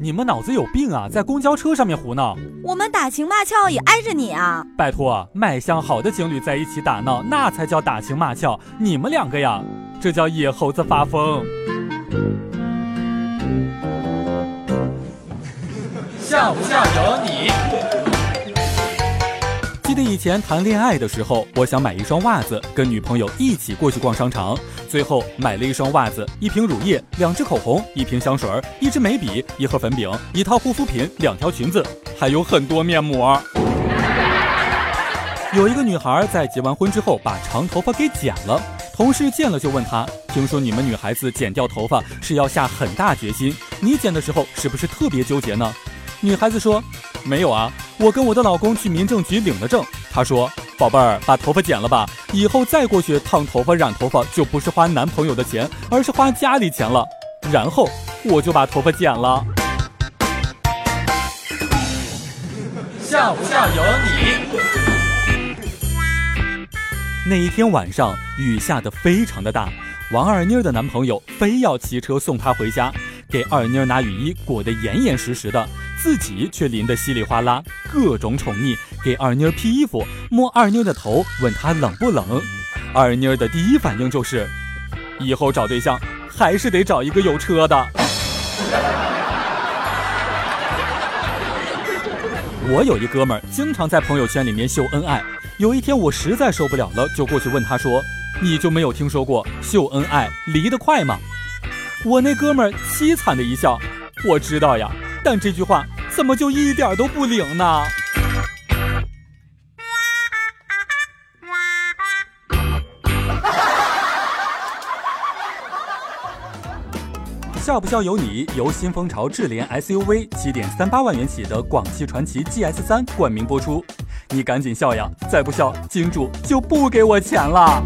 你们脑子有病啊，在公交车上面胡闹！我们打情骂俏也挨着你啊！拜托，卖相好的情侣在一起打闹，那才叫打情骂俏。你们两个呀，这叫野猴子发疯。像不像有你？记得以前谈恋爱的时候，我想买一双袜子，跟女朋友一起过去逛商场。最后买了一双袜子、一瓶乳液、两支口红、一瓶香水、一支眉笔、一盒粉饼、一套护肤品、两条裙子，还有很多面膜。有一个女孩在结完婚之后把长头发给剪了，同事见了就问她：“听说你们女孩子剪掉头发是要下很大决心，你剪的时候是不是特别纠结呢？”女孩子说：“没有啊。”我跟我的老公去民政局领了证，他说：“宝贝儿，把头发剪了吧，以后再过去烫头发、染头发就不是花男朋友的钱，而是花家里钱了。”然后我就把头发剪了。像不像有你？那一天晚上雨下得非常的大，王二妮儿的男朋友非要骑车送她回家，给二妮儿拿雨衣裹得严严实实的。自己却淋得稀里哗啦，各种宠溺，给二妮披衣服，摸二妮的头，问她冷不冷。二妮的第一反应就是，以后找对象还是得找一个有车的。我有一哥们儿，经常在朋友圈里面秀恩爱。有一天我实在受不了了，就过去问他说：“你就没有听说过秀恩爱离得快吗？”我那哥们儿凄惨的一笑：“我知道呀。”但这句话怎么就一点都不灵呢？笑不笑由你，由新风潮智联 SUV 七点三八万元起的广汽传祺 GS 三冠名播出。你赶紧笑呀，再不笑，金主就不给我钱了。